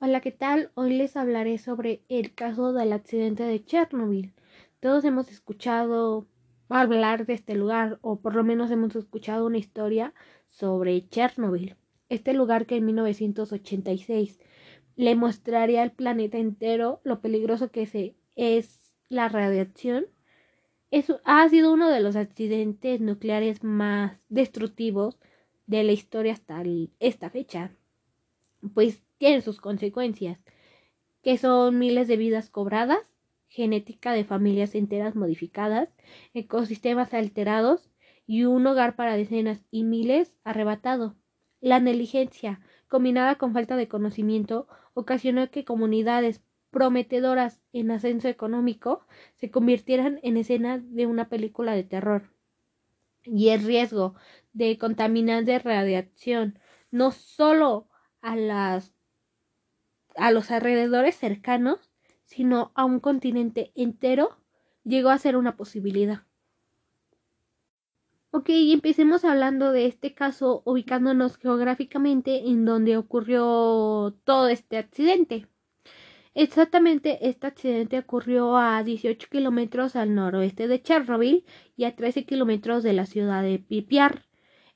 Hola, ¿qué tal? Hoy les hablaré sobre el caso del accidente de Chernobyl. Todos hemos escuchado hablar de este lugar, o por lo menos hemos escuchado una historia sobre Chernobyl. Este lugar que en 1986 le mostraría al planeta entero lo peligroso que es la radiación. ha sido uno de los accidentes nucleares más destructivos de la historia hasta esta fecha. Pues tienen sus consecuencias, que son miles de vidas cobradas, genética de familias enteras modificadas, ecosistemas alterados y un hogar para decenas y miles arrebatado. La negligencia, combinada con falta de conocimiento, ocasionó que comunidades prometedoras en ascenso económico se convirtieran en escena de una película de terror. Y el riesgo de contaminante radiación no solo a las a los alrededores cercanos, sino a un continente entero, llegó a ser una posibilidad. Ok, empecemos hablando de este caso ubicándonos geográficamente en donde ocurrió todo este accidente. Exactamente, este accidente ocurrió a 18 kilómetros al noroeste de Chernobyl y a 13 kilómetros de la ciudad de Pipiar.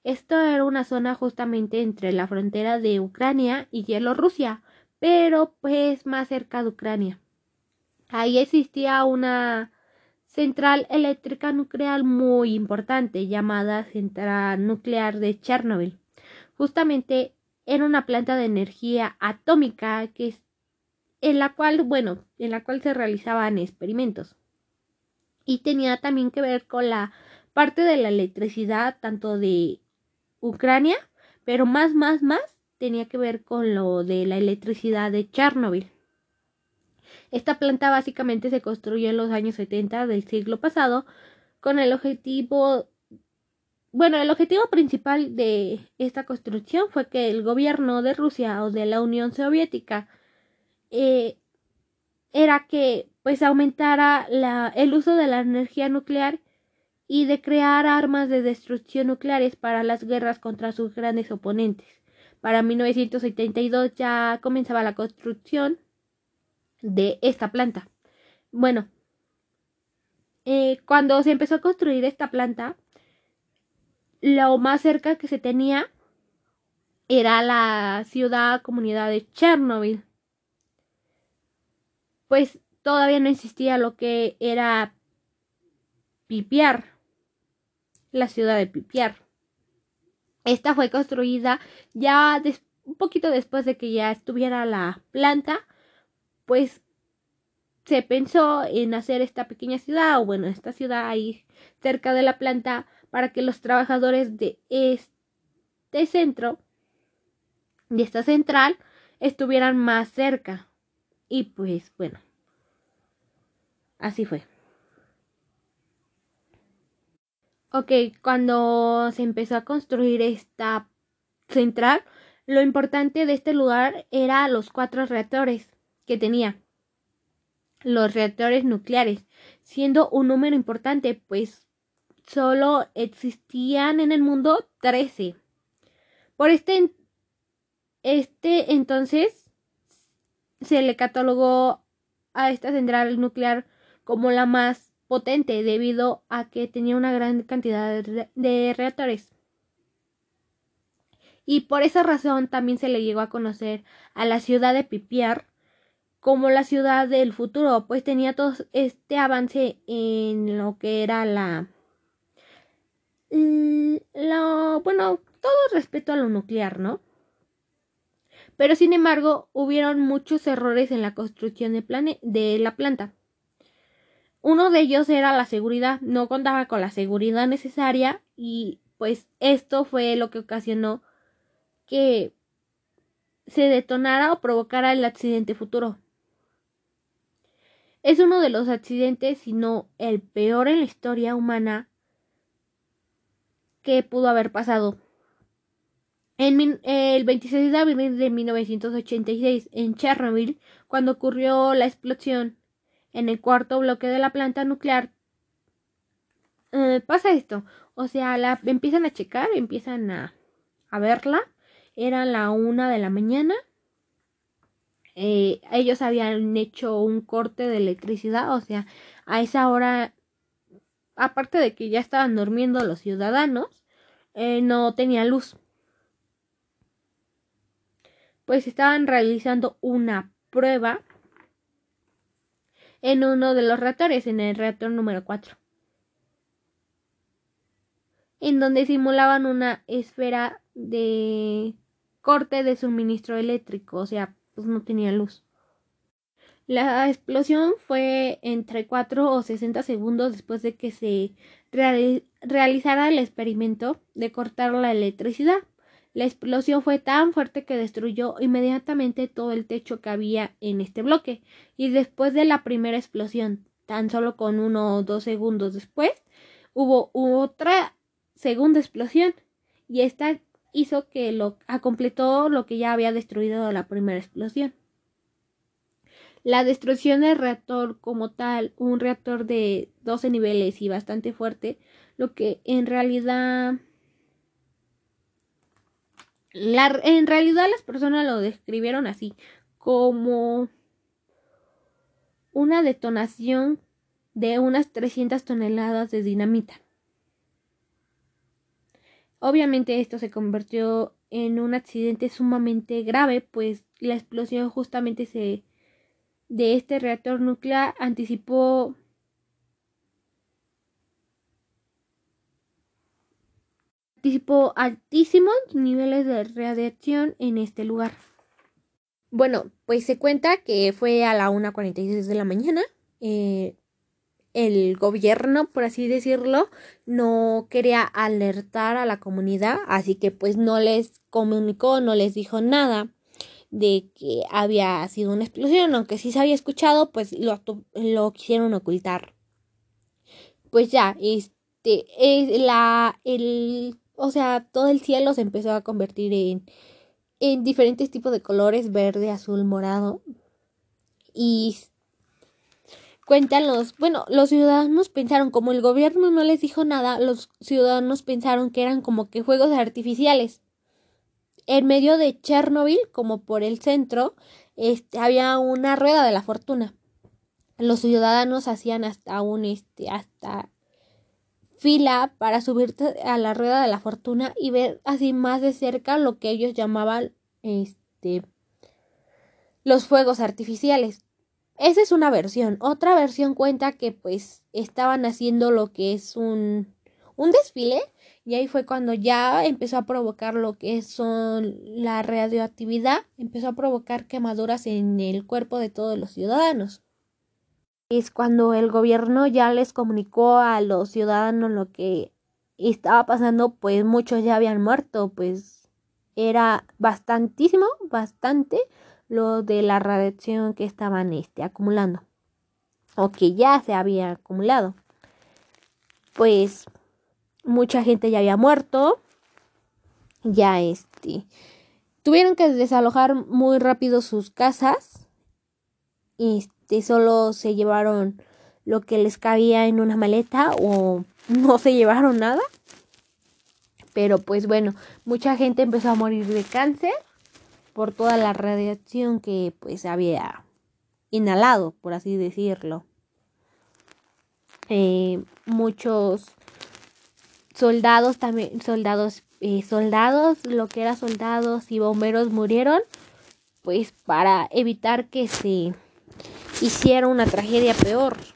Esto era una zona justamente entre la frontera de Ucrania y Bielorrusia, pero pues más cerca de Ucrania. Ahí existía una central eléctrica nuclear muy importante llamada Central Nuclear de Chernobyl. Justamente era una planta de energía atómica que en la cual, bueno, en la cual se realizaban experimentos. Y tenía también que ver con la parte de la electricidad tanto de Ucrania, pero más, más, más tenía que ver con lo de la electricidad de Chernobyl. Esta planta básicamente se construyó en los años 70 del siglo pasado con el objetivo bueno, el objetivo principal de esta construcción fue que el gobierno de Rusia o de la Unión Soviética eh, era que pues aumentara el uso de la energía nuclear y de crear armas de destrucción nucleares para las guerras contra sus grandes oponentes. Para 1972 ya comenzaba la construcción de esta planta. Bueno, eh, cuando se empezó a construir esta planta, lo más cerca que se tenía era la ciudad comunidad de Chernobyl. Pues todavía no existía lo que era Pipiar, la ciudad de Pipiar. Esta fue construida ya un poquito después de que ya estuviera la planta, pues se pensó en hacer esta pequeña ciudad, o bueno, esta ciudad ahí cerca de la planta, para que los trabajadores de este centro, de esta central, estuvieran más cerca. Y pues bueno, así fue. Ok, cuando se empezó a construir esta central, lo importante de este lugar era los cuatro reactores que tenía. Los reactores nucleares, siendo un número importante, pues solo existían en el mundo 13. Por este, este entonces se le catalogó a esta central nuclear como la más potente debido a que tenía una gran cantidad de, reactores. Y por esa razón también se le llegó a conocer a la ciudad de Pipiar como la ciudad del futuro, pues tenía todo este avance en lo que era la, la bueno, todo respecto a lo nuclear, ¿no? Pero sin embargo, hubieron muchos errores en la construcción de, de la planta. Uno de ellos era la seguridad, no contaba con la seguridad necesaria y pues esto fue lo que ocasionó que se detonara o provocara el accidente futuro. Es uno de los accidentes, si no el peor en la historia humana que pudo haber pasado. En el 26 de abril de 1986, en Chernobyl, cuando ocurrió la explosión en el cuarto bloque de la planta nuclear, eh, pasa esto. O sea, la empiezan a checar, empiezan a, a verla. Era la una de la mañana. eh, ellos habían hecho un corte de electricidad, o sea, a esa hora, aparte de que ya estaban durmiendo los ciudadanos, eh, no tenía luz. Pues estaban realizando una prueba en uno de los reactores, en el reactor número 4, en donde simulaban una esfera de corte de suministro eléctrico, o sea, pues no tenía luz. La explosión fue entre 4 o 60 segundos después de que se realizara el experimento de cortar la electricidad. La explosión fue tan fuerte que destruyó inmediatamente todo el techo que había en este bloque. Y después de la primera explosión, tan solo con uno o dos segundos después, hubo otra segunda explosión. Y esta hizo que lo completó lo que ya había destruido la primera explosión. La destrucción del reactor como tal, un reactor de 12 niveles y bastante fuerte, lo que en realidad en realidad las personas lo describieron así, como una detonación de unas 300 toneladas de dinamita. Obviamente esto se convirtió en un accidente sumamente grave, pues la explosión justamente se de este reactor nuclear anticipó anticipó altísimos niveles de radiación en este lugar. Bueno, pues se cuenta que fue a la 1.46 de la mañana. Eh, el gobierno, por así decirlo, no quería alertar a la comunidad, así que pues no les comunicó, no les dijo nada de que había sido una explosión, aunque sí se había escuchado, pues lo, lo quisieron ocultar. Pues ya, este, es la, el, o sea, todo el cielo se empezó a convertir en, en diferentes tipos de colores, verde, azul, morado. Y cuentan los, bueno, los ciudadanos pensaron, como el gobierno no les dijo nada, los ciudadanos pensaron que eran como que juegos artificiales. En medio de Chernobyl, como por el centro, este, había una rueda de la fortuna. Los ciudadanos hacían hasta un, este, hasta fila para subirte a la rueda de la fortuna y ver así más de cerca lo que ellos llamaban, este, los fuegos artificiales. Esa es una versión. Otra versión cuenta que pues estaban haciendo lo que es un, un desfile y ahí fue cuando ya empezó a provocar lo que son la radioactividad, empezó a provocar quemaduras en el cuerpo de todos los ciudadanos. Es cuando el gobierno ya les comunicó a los ciudadanos lo que estaba pasando, pues muchos ya habían muerto, pues era bastantísimo, bastante lo de la radiación que estaban este, acumulando o que ya se había acumulado. Pues mucha gente ya había muerto, ya este, tuvieron que desalojar muy rápido sus casas, este, solo se llevaron lo que les cabía en una maleta o no se llevaron nada. Pero pues bueno, mucha gente empezó a morir de cáncer por toda la radiación que pues había inhalado, por así decirlo. Eh, muchos soldados también, soldados, eh, soldados, lo que era soldados y bomberos murieron, pues para evitar que se hiciera una tragedia peor.